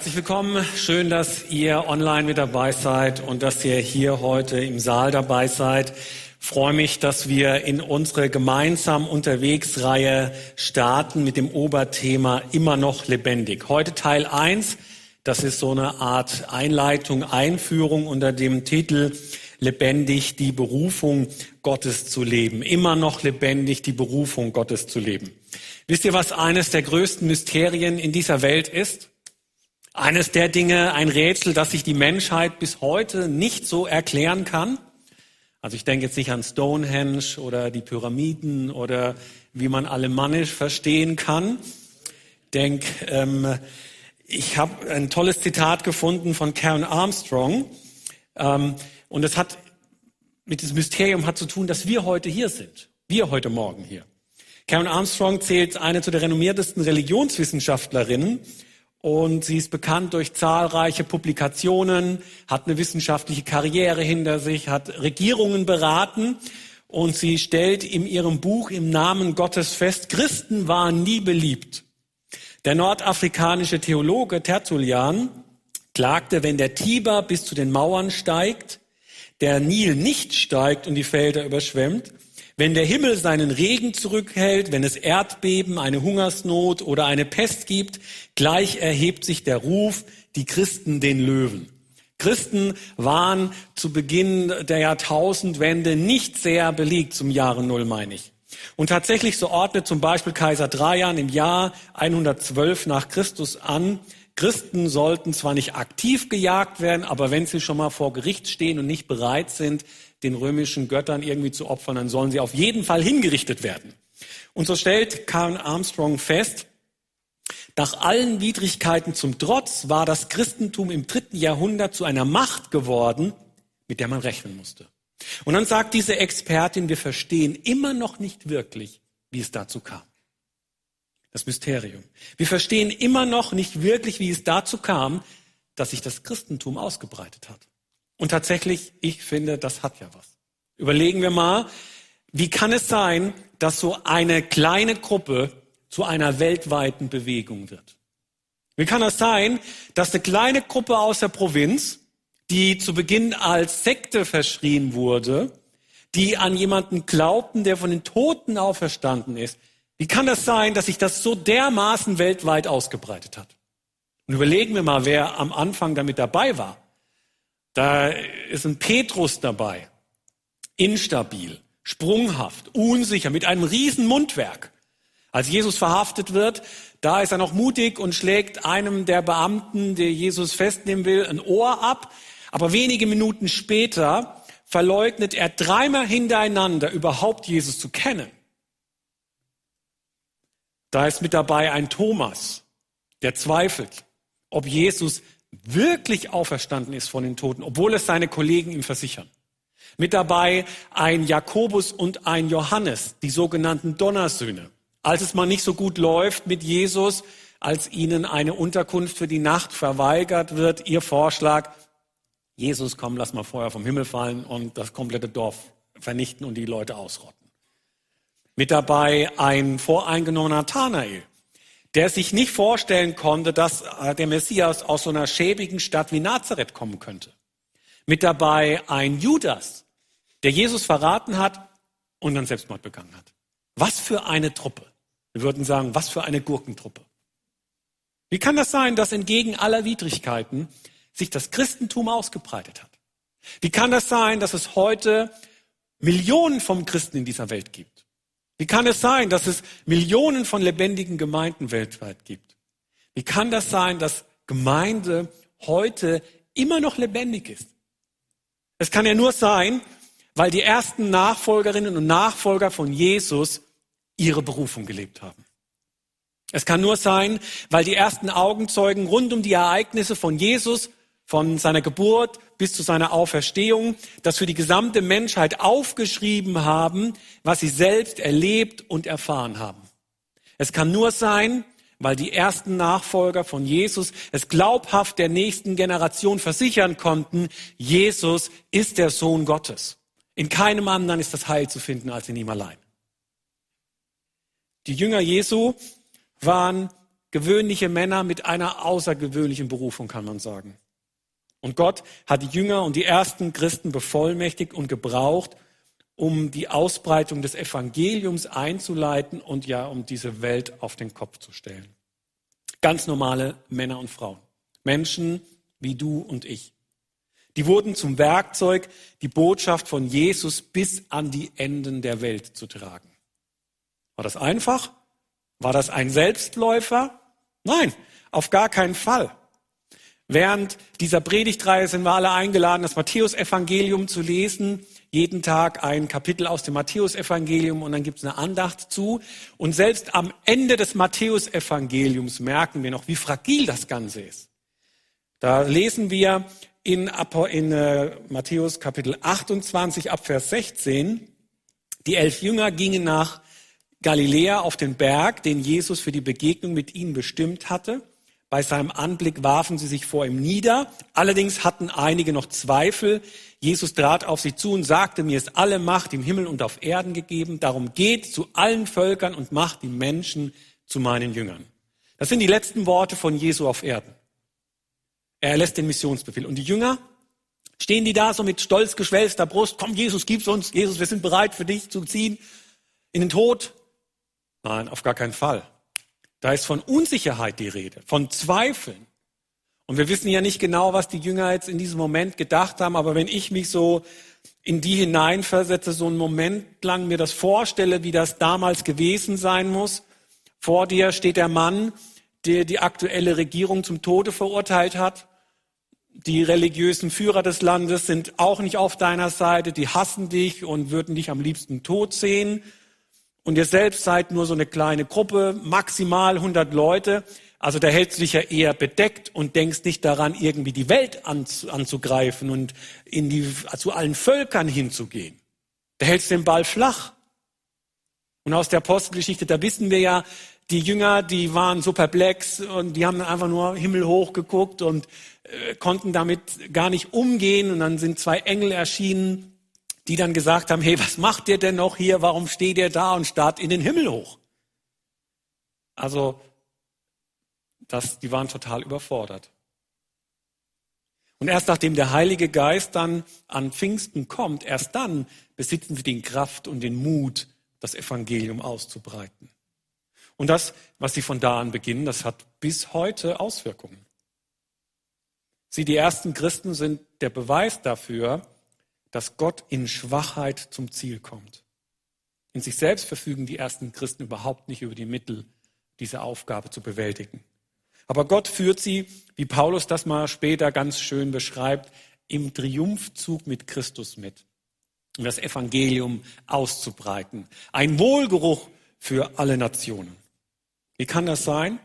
Herzlich willkommen. Schön, dass ihr online mit dabei seid und dass ihr hier heute im Saal dabei seid. Ich freue mich, dass wir in unsere gemeinsam unterwegs Reihe starten mit dem Oberthema immer noch lebendig. Heute Teil 1. Das ist so eine Art Einleitung, Einführung unter dem Titel lebendig die Berufung Gottes zu leben. Immer noch lebendig die Berufung Gottes zu leben. Wisst ihr, was eines der größten Mysterien in dieser Welt ist? Eines der Dinge, ein Rätsel, das sich die Menschheit bis heute nicht so erklären kann. Also ich denke jetzt nicht an Stonehenge oder die Pyramiden oder wie man alemannisch verstehen kann. Denk, ähm, ich habe ein tolles Zitat gefunden von Karen Armstrong ähm, und es hat mit diesem Mysterium hat zu tun, dass wir heute hier sind. Wir heute Morgen hier. Karen Armstrong zählt eine zu der renommiertesten Religionswissenschaftlerinnen und sie ist bekannt durch zahlreiche Publikationen, hat eine wissenschaftliche Karriere hinter sich, hat Regierungen beraten und sie stellt in ihrem Buch im Namen Gottes fest, Christen waren nie beliebt. Der nordafrikanische Theologe Tertullian klagte, wenn der Tiber bis zu den Mauern steigt, der Nil nicht steigt und die Felder überschwemmt, wenn der Himmel seinen Regen zurückhält, wenn es Erdbeben, eine Hungersnot oder eine Pest gibt, gleich erhebt sich der Ruf, die Christen den Löwen. Christen waren zu Beginn der Jahrtausendwende nicht sehr beliebt, zum Jahre Null meine ich. Und tatsächlich so ordnet zum Beispiel Kaiser Trajan im Jahr 112 nach Christus an, Christen sollten zwar nicht aktiv gejagt werden, aber wenn sie schon mal vor Gericht stehen und nicht bereit sind, den römischen Göttern irgendwie zu opfern, dann sollen sie auf jeden Fall hingerichtet werden. Und so stellt Karen Armstrong fest, nach allen Widrigkeiten zum Trotz war das Christentum im dritten Jahrhundert zu einer Macht geworden, mit der man rechnen musste. Und dann sagt diese Expertin, wir verstehen immer noch nicht wirklich, wie es dazu kam. Das Mysterium. Wir verstehen immer noch nicht wirklich, wie es dazu kam, dass sich das Christentum ausgebreitet hat. Und tatsächlich, ich finde, das hat ja was. Überlegen wir mal, wie kann es sein, dass so eine kleine Gruppe zu einer weltweiten Bewegung wird? Wie kann es sein, dass eine kleine Gruppe aus der Provinz, die zu Beginn als Sekte verschrien wurde, die an jemanden glaubten, der von den Toten auferstanden ist, wie kann das sein, dass sich das so dermaßen weltweit ausgebreitet hat? Und überlegen wir mal, wer am Anfang damit dabei war. Da ist ein Petrus dabei, instabil, sprunghaft, unsicher, mit einem riesen Mundwerk. Als Jesus verhaftet wird, da ist er noch mutig und schlägt einem der Beamten, der Jesus festnehmen will, ein Ohr ab. Aber wenige Minuten später verleugnet er dreimal hintereinander überhaupt Jesus zu kennen. Da ist mit dabei ein Thomas, der zweifelt, ob Jesus wirklich auferstanden ist von den Toten, obwohl es seine Kollegen ihm versichern. Mit dabei ein Jakobus und ein Johannes, die sogenannten Donnersöhne. Als es mal nicht so gut läuft mit Jesus, als ihnen eine Unterkunft für die Nacht verweigert wird, ihr Vorschlag, Jesus, komm, lass mal Feuer vom Himmel fallen und das komplette Dorf vernichten und die Leute ausrotten. Mit dabei ein voreingenommener Nathanael, der sich nicht vorstellen konnte, dass äh, der Messias aus so einer schäbigen Stadt wie Nazareth kommen könnte. Mit dabei ein Judas, der Jesus verraten hat und dann Selbstmord begangen hat. Was für eine Truppe. Wir würden sagen, was für eine Gurkentruppe. Wie kann das sein, dass entgegen aller Widrigkeiten sich das Christentum ausgebreitet hat? Wie kann das sein, dass es heute Millionen von Christen in dieser Welt gibt? Wie kann es sein, dass es Millionen von lebendigen Gemeinden weltweit gibt? Wie kann das sein, dass Gemeinde heute immer noch lebendig ist? Es kann ja nur sein, weil die ersten Nachfolgerinnen und Nachfolger von Jesus ihre Berufung gelebt haben. Es kann nur sein, weil die ersten Augenzeugen rund um die Ereignisse von Jesus von seiner Geburt bis zu seiner Auferstehung, das für die gesamte Menschheit aufgeschrieben haben, was sie selbst erlebt und erfahren haben. Es kann nur sein, weil die ersten Nachfolger von Jesus es glaubhaft der nächsten Generation versichern konnten, Jesus ist der Sohn Gottes. In keinem anderen ist das Heil zu finden als in ihm allein. Die Jünger Jesu waren gewöhnliche Männer mit einer außergewöhnlichen Berufung, kann man sagen. Und Gott hat die Jünger und die ersten Christen bevollmächtigt und gebraucht, um die Ausbreitung des Evangeliums einzuleiten und ja, um diese Welt auf den Kopf zu stellen. Ganz normale Männer und Frauen. Menschen wie du und ich. Die wurden zum Werkzeug, die Botschaft von Jesus bis an die Enden der Welt zu tragen. War das einfach? War das ein Selbstläufer? Nein, auf gar keinen Fall. Während dieser Predigtreihe sind wir alle eingeladen, das Matthäusevangelium zu lesen. Jeden Tag ein Kapitel aus dem Matthäusevangelium und dann gibt es eine Andacht zu. Und selbst am Ende des Matthäusevangeliums merken wir noch, wie fragil das Ganze ist. Da lesen wir in, in äh, Matthäus Kapitel 28 ab Vers 16, die elf Jünger gingen nach Galiläa auf den Berg, den Jesus für die Begegnung mit ihnen bestimmt hatte. Bei seinem Anblick warfen sie sich vor ihm nieder. Allerdings hatten einige noch Zweifel. Jesus trat auf sie zu und sagte, mir ist alle Macht im Himmel und auf Erden gegeben. Darum geht zu allen Völkern und macht die Menschen zu meinen Jüngern. Das sind die letzten Worte von Jesu auf Erden. Er lässt den Missionsbefehl. Und die Jünger, stehen die da so mit stolz geschwellster Brust, komm Jesus, gib's uns, Jesus, wir sind bereit für dich zu ziehen in den Tod? Nein, auf gar keinen Fall. Da ist von Unsicherheit die Rede, von Zweifeln. Und wir wissen ja nicht genau, was die Jünger jetzt in diesem Moment gedacht haben, aber wenn ich mich so in die hineinversetze, so einen Moment lang mir das vorstelle, wie das damals gewesen sein muss, vor dir steht der Mann, der die aktuelle Regierung zum Tode verurteilt hat. Die religiösen Führer des Landes sind auch nicht auf deiner Seite, die hassen dich und würden dich am liebsten tot sehen und ihr selbst seid nur so eine kleine Gruppe, maximal 100 Leute, also da hältst du dich ja eher bedeckt und denkst nicht daran, irgendwie die Welt anzugreifen und in die, zu allen Völkern hinzugehen. Da hältst du den Ball flach. Und aus der Apostelgeschichte, da wissen wir ja, die Jünger, die waren so perplex und die haben einfach nur himmelhoch geguckt und äh, konnten damit gar nicht umgehen. Und dann sind zwei Engel erschienen die dann gesagt haben, hey, was macht ihr denn noch hier? Warum steht ihr da und starrt in den Himmel hoch? Also, das, die waren total überfordert. Und erst nachdem der Heilige Geist dann an Pfingsten kommt, erst dann besitzen sie die Kraft und den Mut, das Evangelium auszubreiten. Und das, was sie von da an beginnen, das hat bis heute Auswirkungen. Sie, die ersten Christen, sind der Beweis dafür, dass Gott in Schwachheit zum Ziel kommt. In sich selbst verfügen die ersten Christen überhaupt nicht über die Mittel, diese Aufgabe zu bewältigen. Aber Gott führt sie, wie Paulus das mal später ganz schön beschreibt, im Triumphzug mit Christus mit, um das Evangelium auszubreiten. Ein Wohlgeruch für alle Nationen. Wie kann das sein?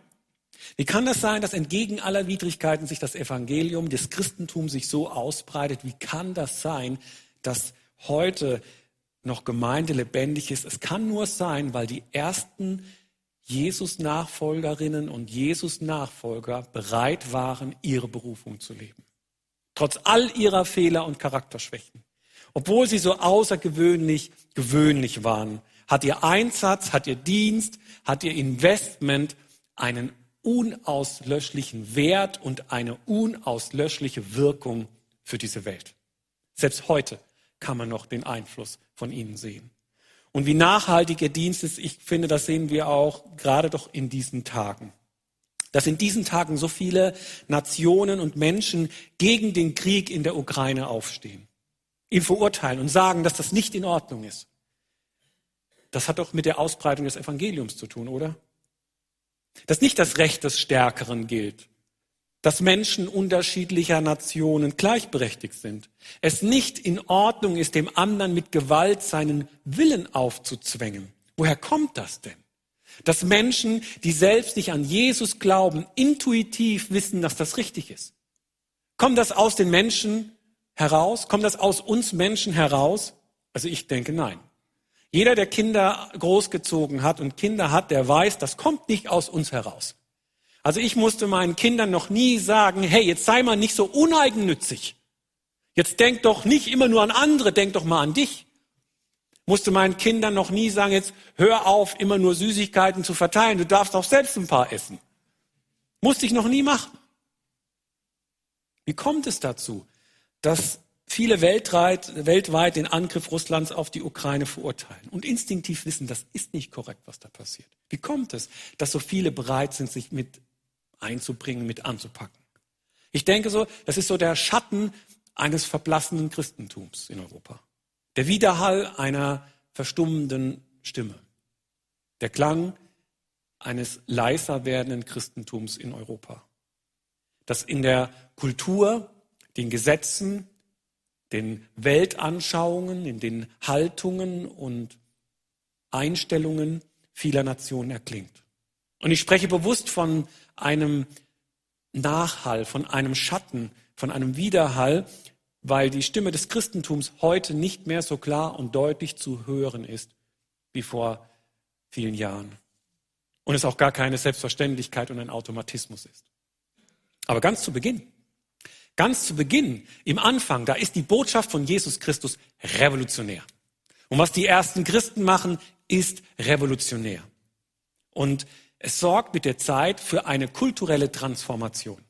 Wie kann das sein, dass entgegen aller Widrigkeiten sich das Evangelium des Christentums sich so ausbreitet? Wie kann das sein, dass heute noch Gemeinde lebendig ist? Es kann nur sein, weil die ersten Jesus-Nachfolgerinnen und Jesus-Nachfolger bereit waren, ihre Berufung zu leben. Trotz all ihrer Fehler und Charakterschwächen. Obwohl sie so außergewöhnlich gewöhnlich waren, hat ihr Einsatz, hat ihr Dienst, hat ihr Investment einen unauslöschlichen Wert und eine unauslöschliche Wirkung für diese Welt. Selbst heute kann man noch den Einfluss von ihnen sehen. Und wie nachhaltig ihr Dienst ist, ich finde, das sehen wir auch gerade doch in diesen Tagen. Dass in diesen Tagen so viele Nationen und Menschen gegen den Krieg in der Ukraine aufstehen, ihn verurteilen und sagen, dass das nicht in Ordnung ist. Das hat doch mit der Ausbreitung des Evangeliums zu tun, oder? Dass nicht das Recht des Stärkeren gilt, dass Menschen unterschiedlicher Nationen gleichberechtigt sind, es nicht in Ordnung ist, dem anderen mit Gewalt seinen Willen aufzuzwängen. Woher kommt das denn? Dass Menschen, die selbst nicht an Jesus glauben, intuitiv wissen, dass das richtig ist. Kommt das aus den Menschen heraus? Kommt das aus uns Menschen heraus? Also ich denke nein. Jeder, der Kinder großgezogen hat und Kinder hat, der weiß, das kommt nicht aus uns heraus. Also ich musste meinen Kindern noch nie sagen, hey, jetzt sei mal nicht so uneigennützig. Jetzt denk doch nicht immer nur an andere, denk doch mal an dich. Musste meinen Kindern noch nie sagen, jetzt hör auf, immer nur Süßigkeiten zu verteilen, du darfst auch selbst ein paar essen. Musste ich noch nie machen. Wie kommt es dazu, dass viele weltweit, weltweit den Angriff Russlands auf die Ukraine verurteilen und instinktiv wissen, das ist nicht korrekt, was da passiert? Wie kommt es, dass so viele bereit sind, sich mit einzubringen, mit anzupacken? Ich denke so, das ist so der Schatten eines verblassenden Christentums in Europa. Der Widerhall einer verstummenden Stimme. Der Klang eines leiser werdenden Christentums in Europa. Das in der Kultur, den Gesetzen, den Weltanschauungen, in den Haltungen und Einstellungen vieler Nationen erklingt. Und ich spreche bewusst von einem Nachhall, von einem Schatten, von einem Widerhall, weil die Stimme des Christentums heute nicht mehr so klar und deutlich zu hören ist wie vor vielen Jahren. Und es auch gar keine Selbstverständlichkeit und ein Automatismus ist. Aber ganz zu Beginn, ganz zu Beginn, im Anfang, da ist die Botschaft von Jesus Christus revolutionär. Und was die ersten Christen machen, ist revolutionär. Und es sorgt mit der Zeit für eine kulturelle Transformation,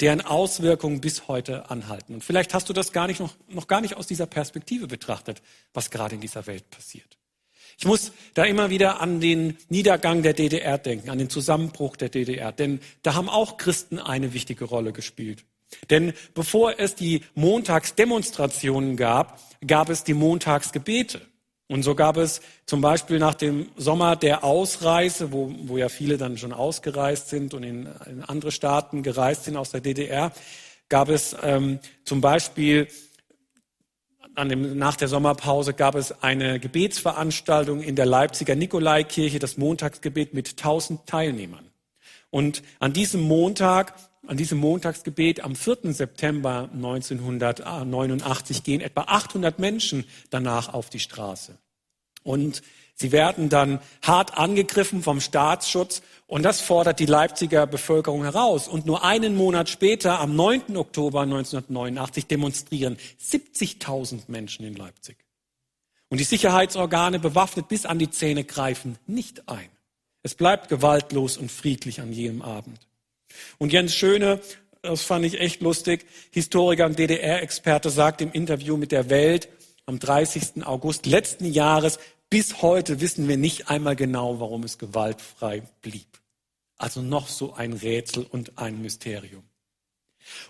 deren Auswirkungen bis heute anhalten. Und vielleicht hast du das gar nicht noch, noch gar nicht aus dieser Perspektive betrachtet, was gerade in dieser Welt passiert. Ich muss da immer wieder an den Niedergang der DDR denken, an den Zusammenbruch der DDR, denn da haben auch Christen eine wichtige Rolle gespielt. Denn bevor es die Montagsdemonstrationen gab, gab es die Montagsgebete. Und so gab es zum Beispiel nach dem Sommer der Ausreise, wo, wo ja viele dann schon ausgereist sind und in, in andere Staaten gereist sind aus der DDR, gab es ähm, zum Beispiel an dem, nach der Sommerpause gab es eine Gebetsveranstaltung in der Leipziger Nikolaikirche, das Montagsgebet mit tausend Teilnehmern. Und an diesem Montag, an diesem Montagsgebet am 4. September 1989 gehen etwa 800 Menschen danach auf die Straße. Und sie werden dann hart angegriffen vom Staatsschutz und das fordert die Leipziger Bevölkerung heraus. Und nur einen Monat später, am 9. Oktober 1989, demonstrieren 70.000 Menschen in Leipzig. Und die Sicherheitsorgane, bewaffnet bis an die Zähne, greifen nicht ein. Es bleibt gewaltlos und friedlich an jenem Abend. Und Jens Schöne, das fand ich echt lustig, Historiker und DDR-Experte, sagt im Interview mit der Welt am 30. August letzten Jahres, bis heute wissen wir nicht einmal genau, warum es gewaltfrei blieb. Also noch so ein Rätsel und ein Mysterium.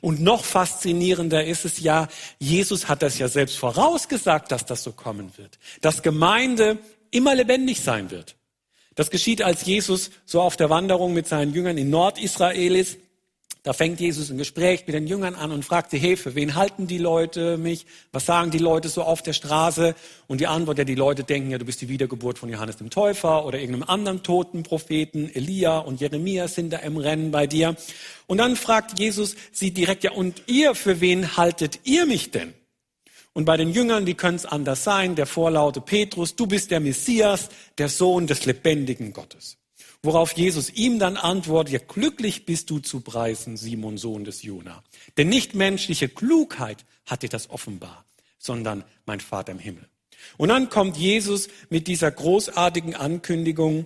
Und noch faszinierender ist es ja, Jesus hat das ja selbst vorausgesagt, dass das so kommen wird. Dass Gemeinde immer lebendig sein wird. Das geschieht, als Jesus so auf der Wanderung mit seinen Jüngern in Nordisrael ist da fängt Jesus ein Gespräch mit den Jüngern an und fragt sie, hey, für wen halten die Leute mich? Was sagen die Leute so auf der Straße? Und die Antwort, ja, die Leute denken ja, du bist die Wiedergeburt von Johannes dem Täufer oder irgendeinem anderen toten Propheten. Elia und Jeremia sind da im Rennen bei dir. Und dann fragt Jesus sie direkt, ja, und ihr, für wen haltet ihr mich denn? Und bei den Jüngern, wie könnte es anders sein? Der vorlaute Petrus, du bist der Messias, der Sohn des lebendigen Gottes. Worauf Jesus ihm dann antwortet, ja, glücklich bist du zu preisen, Simon, Sohn des Jona. Denn nicht menschliche Klugheit hat dir das offenbar, sondern mein Vater im Himmel. Und dann kommt Jesus mit dieser großartigen Ankündigung,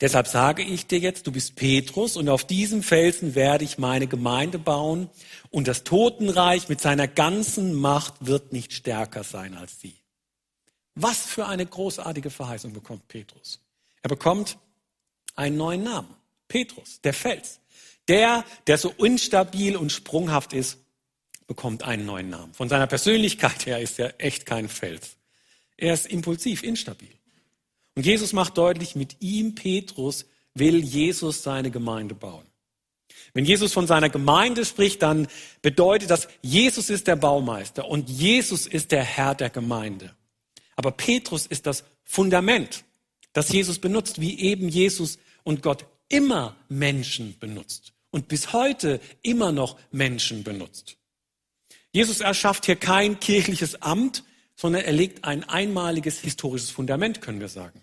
deshalb sage ich dir jetzt, du bist Petrus und auf diesem Felsen werde ich meine Gemeinde bauen und das Totenreich mit seiner ganzen Macht wird nicht stärker sein als sie. Was für eine großartige Verheißung bekommt Petrus. Er bekommt einen neuen Namen. Petrus, der Fels. Der, der so instabil und sprunghaft ist, bekommt einen neuen Namen. Von seiner Persönlichkeit her ist er echt kein Fels. Er ist impulsiv, instabil. Und Jesus macht deutlich, mit ihm, Petrus, will Jesus seine Gemeinde bauen. Wenn Jesus von seiner Gemeinde spricht, dann bedeutet das, Jesus ist der Baumeister und Jesus ist der Herr der Gemeinde. Aber Petrus ist das Fundament, das Jesus benutzt, wie eben Jesus und Gott immer Menschen benutzt und bis heute immer noch Menschen benutzt. Jesus erschafft hier kein kirchliches Amt, sondern er legt ein einmaliges historisches Fundament, können wir sagen.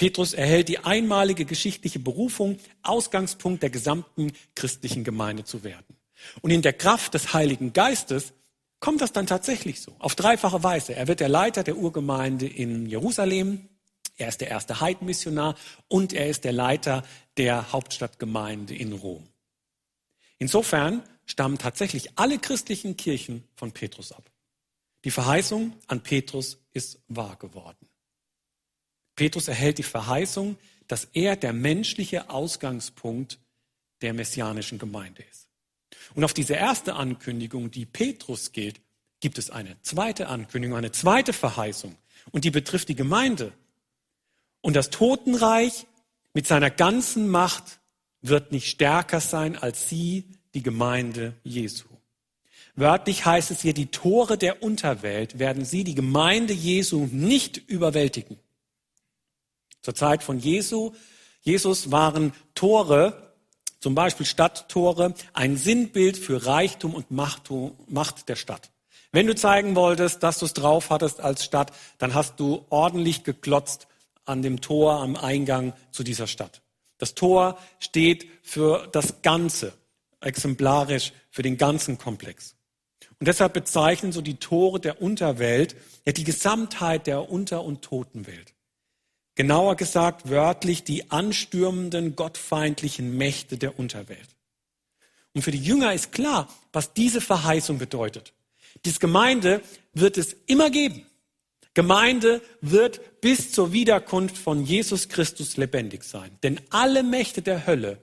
Petrus erhält die einmalige geschichtliche Berufung, Ausgangspunkt der gesamten christlichen Gemeinde zu werden. Und in der Kraft des Heiligen Geistes kommt das dann tatsächlich so, auf dreifache Weise. Er wird der Leiter der Urgemeinde in Jerusalem, er ist der erste Heidenmissionar und er ist der Leiter der Hauptstadtgemeinde in Rom. Insofern stammen tatsächlich alle christlichen Kirchen von Petrus ab. Die Verheißung an Petrus ist wahr geworden. Petrus erhält die Verheißung, dass er der menschliche Ausgangspunkt der messianischen Gemeinde ist. Und auf diese erste Ankündigung, die Petrus gilt, gibt es eine zweite Ankündigung, eine zweite Verheißung. Und die betrifft die Gemeinde. Und das Totenreich mit seiner ganzen Macht wird nicht stärker sein als sie, die Gemeinde Jesu. Wörtlich heißt es hier, die Tore der Unterwelt werden sie, die Gemeinde Jesu, nicht überwältigen. Zur Zeit von Jesu, Jesus waren Tore, zum Beispiel Stadttore, ein Sinnbild für Reichtum und Macht der Stadt. Wenn du zeigen wolltest, dass du es drauf hattest als Stadt, dann hast du ordentlich geklotzt an dem Tor am Eingang zu dieser Stadt. Das Tor steht für das Ganze, exemplarisch für den ganzen Komplex. Und deshalb bezeichnen so die Tore der Unterwelt ja die Gesamtheit der Unter- und Totenwelt. Genauer gesagt wörtlich die anstürmenden gottfeindlichen Mächte der Unterwelt. Und für die Jünger ist klar, was diese Verheißung bedeutet. Diese Gemeinde wird es immer geben. Gemeinde wird bis zur Wiederkunft von Jesus Christus lebendig sein. Denn alle Mächte der Hölle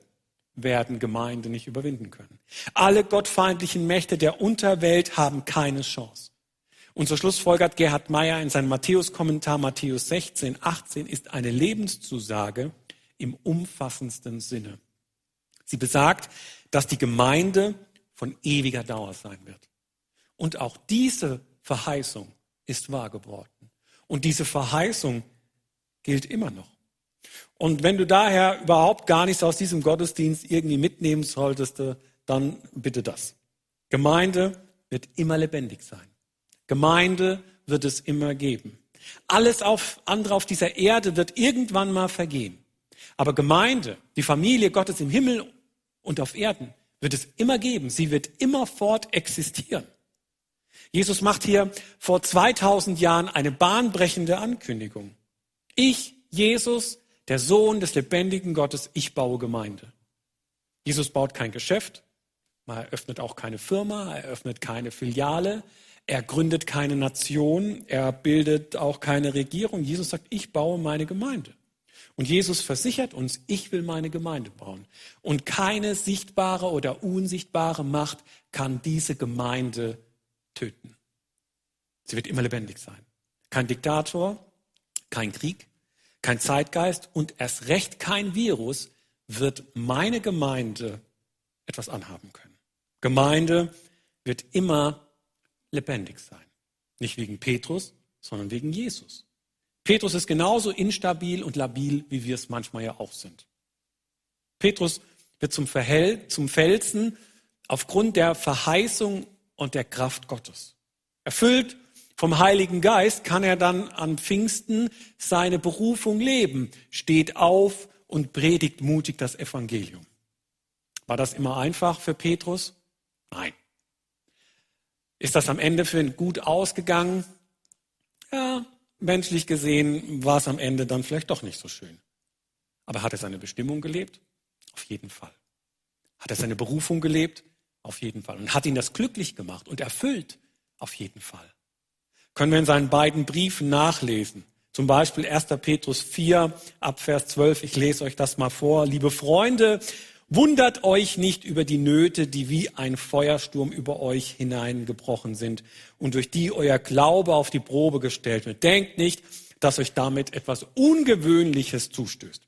werden Gemeinde nicht überwinden können. Alle gottfeindlichen Mächte der Unterwelt haben keine Chance. Und so schlussfolgert Gerhard Meyer in seinem Matthäus-Kommentar Matthäus 16, 18 ist eine Lebenszusage im umfassendsten Sinne. Sie besagt, dass die Gemeinde von ewiger Dauer sein wird. Und auch diese Verheißung ist wahr geworden. Und diese Verheißung gilt immer noch. Und wenn du daher überhaupt gar nichts aus diesem Gottesdienst irgendwie mitnehmen solltest, dann bitte das. Gemeinde wird immer lebendig sein. Gemeinde wird es immer geben. Alles auf, andere auf dieser Erde wird irgendwann mal vergehen. Aber Gemeinde, die Familie Gottes im Himmel und auf Erden, wird es immer geben. Sie wird immerfort existieren. Jesus macht hier vor 2000 Jahren eine bahnbrechende Ankündigung. Ich, Jesus, der Sohn des lebendigen Gottes, ich baue Gemeinde. Jesus baut kein Geschäft, er eröffnet auch keine Firma, er eröffnet keine Filiale, er gründet keine Nation, er bildet auch keine Regierung. Jesus sagt, ich baue meine Gemeinde. Und Jesus versichert uns, ich will meine Gemeinde bauen. Und keine sichtbare oder unsichtbare Macht kann diese Gemeinde töten. Sie wird immer lebendig sein. Kein Diktator, kein Krieg, kein Zeitgeist und erst recht kein Virus wird meine Gemeinde etwas anhaben können. Gemeinde wird immer lebendig sein. Nicht wegen Petrus, sondern wegen Jesus. Petrus ist genauso instabil und labil, wie wir es manchmal ja auch sind. Petrus wird zum, Verhell, zum Felsen aufgrund der Verheißung und der Kraft Gottes. Erfüllt vom Heiligen Geist kann er dann an Pfingsten seine Berufung leben, steht auf und predigt mutig das Evangelium. War das immer einfach für Petrus? Nein. Ist das am Ende für ihn gut ausgegangen? Ja, menschlich gesehen war es am Ende dann vielleicht doch nicht so schön. Aber hat er seine Bestimmung gelebt? Auf jeden Fall. Hat er seine Berufung gelebt? Auf jeden Fall. Und hat ihn das glücklich gemacht und erfüllt? Auf jeden Fall. Können wir in seinen beiden Briefen nachlesen. Zum Beispiel 1. Petrus 4 ab Vers 12. Ich lese euch das mal vor. Liebe Freunde, Wundert euch nicht über die Nöte, die wie ein Feuersturm über euch hineingebrochen sind und durch die euer Glaube auf die Probe gestellt wird. Denkt nicht, dass euch damit etwas Ungewöhnliches zustößt.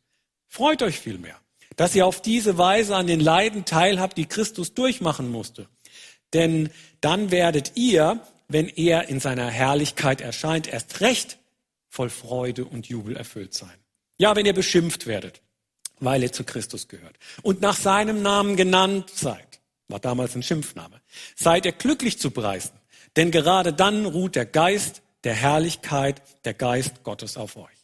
Freut euch vielmehr, dass ihr auf diese Weise an den Leiden teilhabt, die Christus durchmachen musste. Denn dann werdet ihr, wenn er in seiner Herrlichkeit erscheint, erst recht voll Freude und Jubel erfüllt sein. Ja, wenn ihr beschimpft werdet weil ihr zu Christus gehört. Und nach seinem Namen genannt seid, war damals ein Schimpfname, seid ihr glücklich zu preisen, denn gerade dann ruht der Geist der Herrlichkeit, der Geist Gottes auf euch.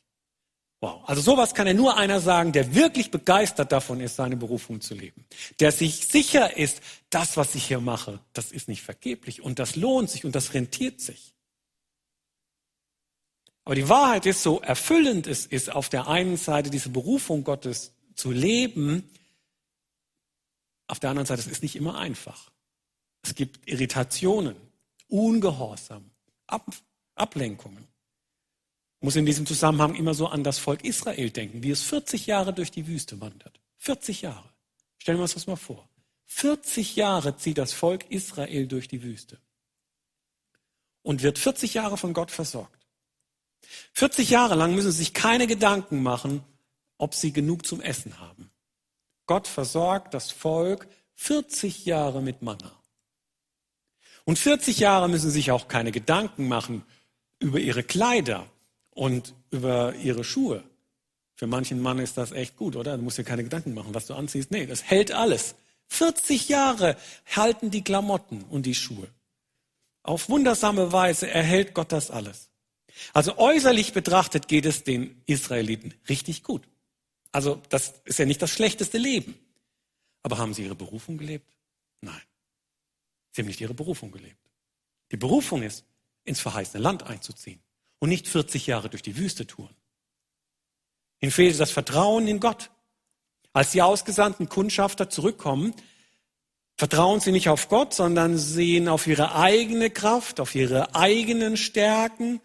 Wow. Also sowas kann ja nur einer sagen, der wirklich begeistert davon ist, seine Berufung zu leben. Der sich sicher ist, das, was ich hier mache, das ist nicht vergeblich und das lohnt sich und das rentiert sich. Aber die Wahrheit ist, so erfüllend es ist, auf der einen Seite diese Berufung Gottes zu leben, Auf der anderen Seite, es ist nicht immer einfach. Es gibt Irritationen, Ungehorsam, Ab Ablenkungen. Muss in diesem Zusammenhang immer so an das Volk Israel denken, wie es 40 Jahre durch die Wüste wandert. 40 Jahre. Stellen wir uns das mal vor. 40 Jahre zieht das Volk Israel durch die Wüste und wird 40 Jahre von Gott versorgt. 40 Jahre lang müssen sie sich keine Gedanken machen, ob sie genug zum Essen haben. Gott versorgt das Volk 40 Jahre mit Manna. Und 40 Jahre müssen sich auch keine Gedanken machen über ihre Kleider und über ihre Schuhe. Für manchen Mann ist das echt gut, oder? Du musst dir keine Gedanken machen, was du anziehst. Nee, das hält alles. 40 Jahre halten die Klamotten und die Schuhe. Auf wundersame Weise erhält Gott das alles. Also äußerlich betrachtet geht es den Israeliten richtig gut. Also das ist ja nicht das schlechteste Leben. Aber haben sie ihre Berufung gelebt? Nein. Sie haben nicht ihre Berufung gelebt. Die Berufung ist, ins verheißene Land einzuziehen und nicht 40 Jahre durch die Wüste touren. Ihnen fehlte das Vertrauen in Gott. Als die ausgesandten Kundschafter zurückkommen, vertrauen sie nicht auf Gott, sondern sehen auf ihre eigene Kraft, auf ihre eigenen Stärken,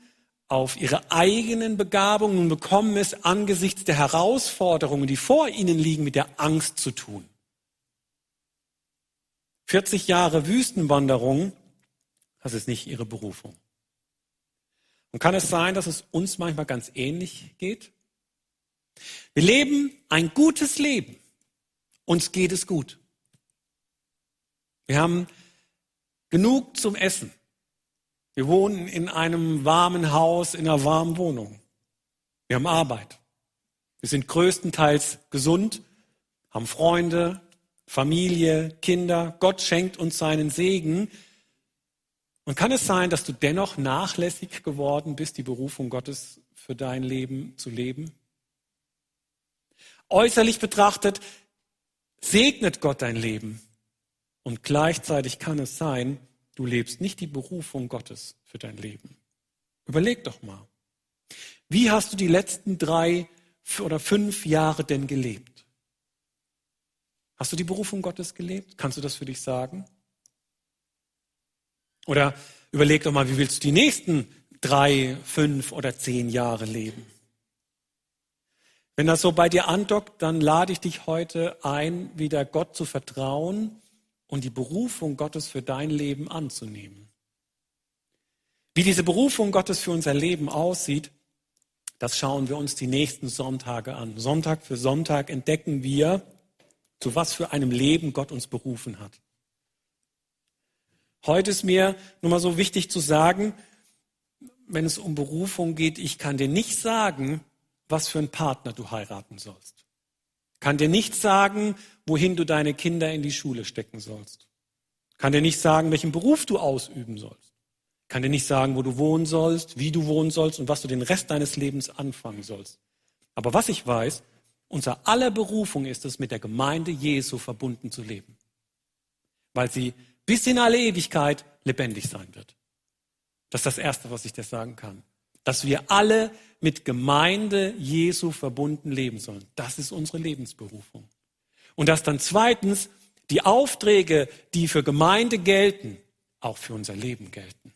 auf ihre eigenen Begabungen und bekommen es angesichts der Herausforderungen, die vor ihnen liegen, mit der Angst zu tun. 40 Jahre Wüstenwanderung, das ist nicht ihre Berufung. Und kann es sein, dass es uns manchmal ganz ähnlich geht? Wir leben ein gutes Leben. Uns geht es gut. Wir haben genug zum Essen. Wir wohnen in einem warmen Haus, in einer warmen Wohnung. Wir haben Arbeit. Wir sind größtenteils gesund, haben Freunde, Familie, Kinder. Gott schenkt uns seinen Segen. Und kann es sein, dass du dennoch nachlässig geworden bist, die Berufung Gottes für dein Leben zu leben? Äußerlich betrachtet segnet Gott dein Leben. Und gleichzeitig kann es sein, du lebst nicht die Berufung Gottes für dein Leben. Überleg doch mal. Wie hast du die letzten drei oder fünf Jahre denn gelebt? Hast du die Berufung Gottes gelebt? Kannst du das für dich sagen? Oder überleg doch mal, wie willst du die nächsten drei, fünf oder zehn Jahre leben? Wenn das so bei dir andockt, dann lade ich dich heute ein, wieder Gott zu vertrauen und die Berufung Gottes für dein Leben anzunehmen. Wie diese Berufung Gottes für unser Leben aussieht, das schauen wir uns die nächsten Sonntage an. Sonntag für Sonntag entdecken wir, zu was für einem Leben Gott uns berufen hat. Heute ist mir nur mal so wichtig zu sagen, wenn es um Berufung geht, ich kann dir nicht sagen, was für einen Partner du heiraten sollst. Kann dir nicht sagen, wohin du deine Kinder in die Schule stecken sollst. Kann dir nicht sagen, welchen Beruf du ausüben sollst. Kann dir nicht sagen, wo du wohnen sollst, wie du wohnen sollst und was du den Rest deines Lebens anfangen sollst. Aber was ich weiß, unser aller Berufung ist es, mit der Gemeinde Jesu verbunden zu leben. Weil sie bis in alle Ewigkeit lebendig sein wird. Das ist das Erste, was ich dir sagen kann. Dass wir alle mit Gemeinde Jesu verbunden leben sollen. Das ist unsere Lebensberufung. Und dass dann zweitens die Aufträge, die für Gemeinde gelten, auch für unser Leben gelten.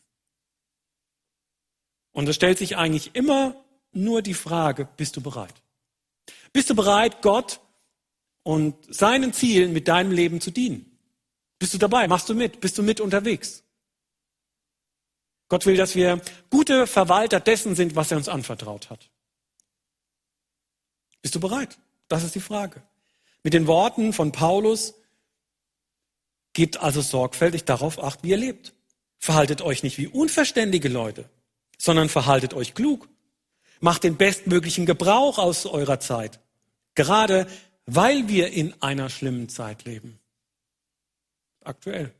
Und es stellt sich eigentlich immer nur die Frage, bist du bereit? Bist du bereit, Gott und seinen Zielen mit deinem Leben zu dienen? Bist du dabei? Machst du mit? Bist du mit unterwegs? Gott will, dass wir gute Verwalter dessen sind, was er uns anvertraut hat. Bist du bereit? Das ist die Frage. Mit den Worten von Paulus, gebt also sorgfältig darauf acht, wie ihr lebt. Verhaltet euch nicht wie unverständige Leute, sondern verhaltet euch klug. Macht den bestmöglichen Gebrauch aus eurer Zeit. Gerade weil wir in einer schlimmen Zeit leben. Aktuell.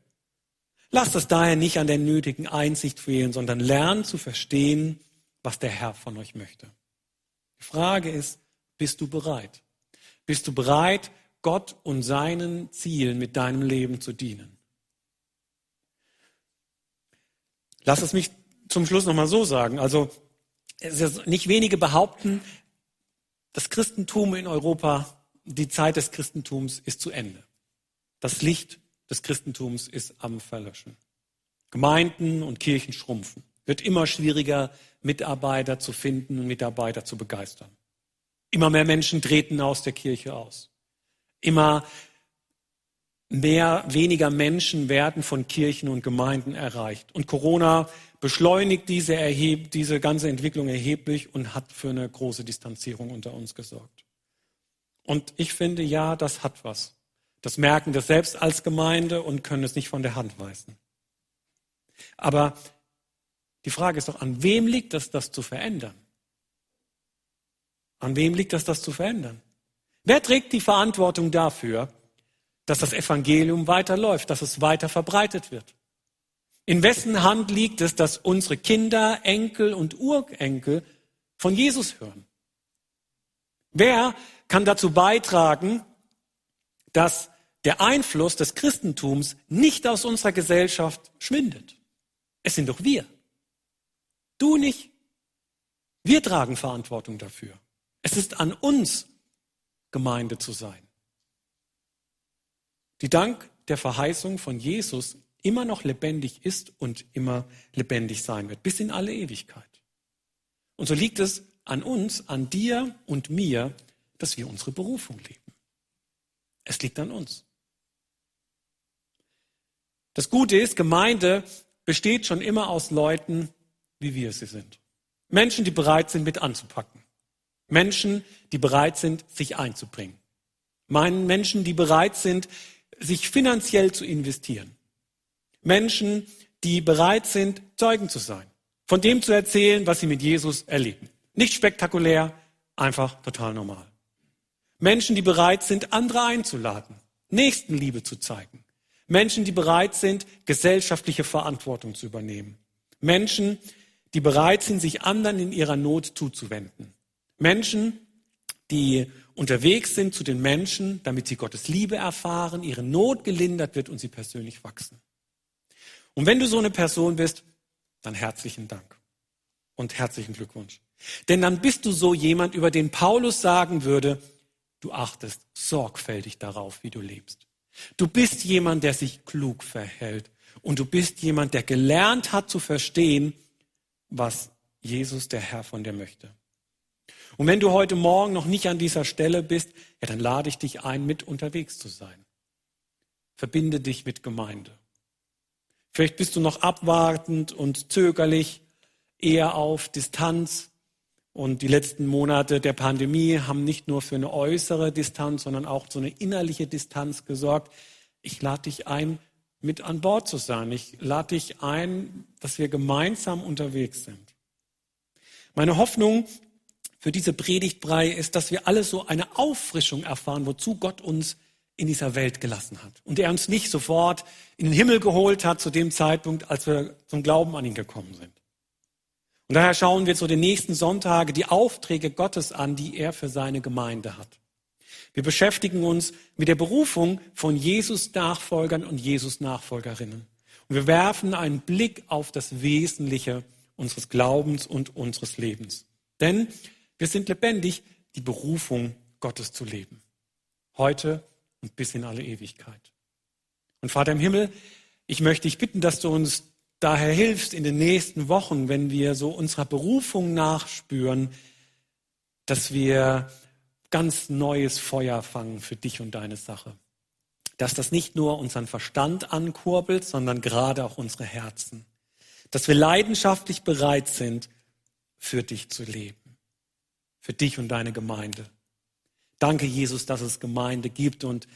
Lasst es daher nicht an der nötigen Einsicht fehlen, sondern lernt zu verstehen, was der Herr von euch möchte. Die Frage ist, bist du bereit? Bist du bereit, Gott und seinen Zielen mit deinem Leben zu dienen? Lass es mich zum Schluss nochmal so sagen. Also, nicht wenige behaupten, das Christentum in Europa, die Zeit des Christentums ist zu Ende. Das Licht des Christentums ist am Verlöschen. Gemeinden und Kirchen schrumpfen. Wird immer schwieriger, Mitarbeiter zu finden und Mitarbeiter zu begeistern. Immer mehr Menschen treten aus der Kirche aus. Immer mehr, weniger Menschen werden von Kirchen und Gemeinden erreicht. Und Corona beschleunigt diese, erheb, diese ganze Entwicklung erheblich und hat für eine große Distanzierung unter uns gesorgt. Und ich finde, ja, das hat was. Das merken wir selbst als Gemeinde und können es nicht von der Hand weisen. Aber die Frage ist doch, an wem liegt es, das zu verändern? An wem liegt es, das zu verändern? Wer trägt die Verantwortung dafür, dass das Evangelium weiterläuft, dass es weiter verbreitet wird? In wessen Hand liegt es, dass unsere Kinder, Enkel und Urenkel von Jesus hören? Wer kann dazu beitragen, dass der Einfluss des Christentums nicht aus unserer Gesellschaft schwindet? Es sind doch wir. Du nicht. Wir tragen Verantwortung dafür. Es ist an uns, Gemeinde zu sein, die dank der Verheißung von Jesus immer noch lebendig ist und immer lebendig sein wird, bis in alle Ewigkeit. Und so liegt es an uns, an dir und mir, dass wir unsere Berufung leben. Es liegt an uns. Das Gute ist, Gemeinde besteht schon immer aus Leuten, wie wir sie sind. Menschen, die bereit sind, mit anzupacken. Menschen, die bereit sind, sich einzubringen. Meinen Menschen, die bereit sind, sich finanziell zu investieren. Menschen, die bereit sind, Zeugen zu sein. Von dem zu erzählen, was sie mit Jesus erleben. Nicht spektakulär, einfach total normal. Menschen, die bereit sind, andere einzuladen, Nächstenliebe zu zeigen. Menschen, die bereit sind, gesellschaftliche Verantwortung zu übernehmen. Menschen, die bereit sind, sich anderen in ihrer Not zuzuwenden. Menschen, die unterwegs sind zu den Menschen, damit sie Gottes Liebe erfahren, ihre Not gelindert wird und sie persönlich wachsen. Und wenn du so eine Person bist, dann herzlichen Dank und herzlichen Glückwunsch. Denn dann bist du so jemand, über den Paulus sagen würde, du achtest sorgfältig darauf, wie du lebst. Du bist jemand, der sich klug verhält. Und du bist jemand, der gelernt hat zu verstehen, was Jesus, der Herr, von dir möchte. Und wenn du heute Morgen noch nicht an dieser Stelle bist, ja, dann lade ich dich ein, mit unterwegs zu sein. Verbinde dich mit Gemeinde. Vielleicht bist du noch abwartend und zögerlich, eher auf Distanz. Und die letzten Monate der Pandemie haben nicht nur für eine äußere Distanz, sondern auch so eine innerliche Distanz gesorgt. Ich lade dich ein, mit an Bord zu sein. Ich lade dich ein, dass wir gemeinsam unterwegs sind. Meine Hoffnung für diese Predigtbrei ist, dass wir alle so eine Auffrischung erfahren, wozu Gott uns in dieser Welt gelassen hat. Und er uns nicht sofort in den Himmel geholt hat zu dem Zeitpunkt, als wir zum Glauben an ihn gekommen sind. Und daher schauen wir zu den nächsten Sonntage die Aufträge Gottes an, die er für seine Gemeinde hat. Wir beschäftigen uns mit der Berufung von Jesus Nachfolgern und Jesus Nachfolgerinnen. Und wir werfen einen Blick auf das Wesentliche unseres Glaubens und unseres Lebens. Denn wir sind lebendig, die Berufung Gottes zu leben. Heute und bis in alle Ewigkeit. Und Vater im Himmel, ich möchte dich bitten, dass du uns daher hilfst in den nächsten Wochen, wenn wir so unserer Berufung nachspüren, dass wir ganz neues Feuer fangen für dich und deine Sache. Dass das nicht nur unseren Verstand ankurbelt, sondern gerade auch unsere Herzen. Dass wir leidenschaftlich bereit sind, für dich zu leben. Für dich und deine Gemeinde. Danke, Jesus, dass es Gemeinde gibt und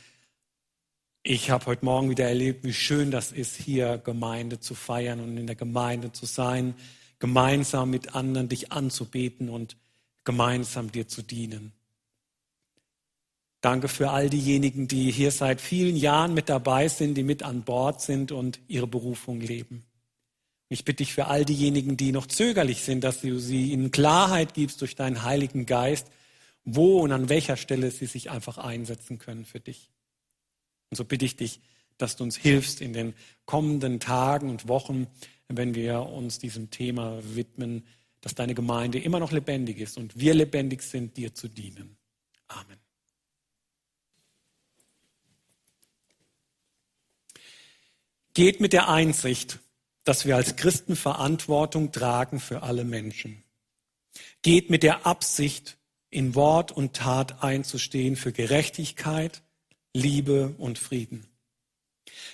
ich habe heute Morgen wieder erlebt, wie schön das ist, hier Gemeinde zu feiern und in der Gemeinde zu sein, gemeinsam mit anderen dich anzubeten und gemeinsam dir zu dienen. Danke für all diejenigen, die hier seit vielen Jahren mit dabei sind, die mit an Bord sind und ihre Berufung leben. Ich bitte dich für all diejenigen, die noch zögerlich sind, dass du sie in Klarheit gibst durch deinen Heiligen Geist, wo und an welcher Stelle sie sich einfach einsetzen können für dich. Und so bitte ich dich, dass du uns hilfst in den kommenden Tagen und Wochen, wenn wir uns diesem Thema widmen, dass deine Gemeinde immer noch lebendig ist und wir lebendig sind, dir zu dienen. Amen. Geht mit der Einsicht, dass wir als Christen Verantwortung tragen für alle Menschen. Geht mit der Absicht, in Wort und Tat einzustehen für Gerechtigkeit, Liebe und Frieden.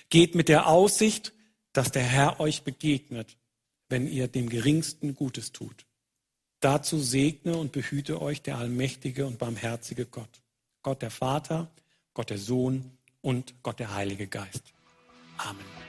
Geht mit der Aussicht, dass der Herr euch begegnet, wenn ihr dem Geringsten Gutes tut. Dazu segne und behüte euch der allmächtige und barmherzige Gott. Gott der Vater, Gott der Sohn und Gott der Heilige Geist. Amen.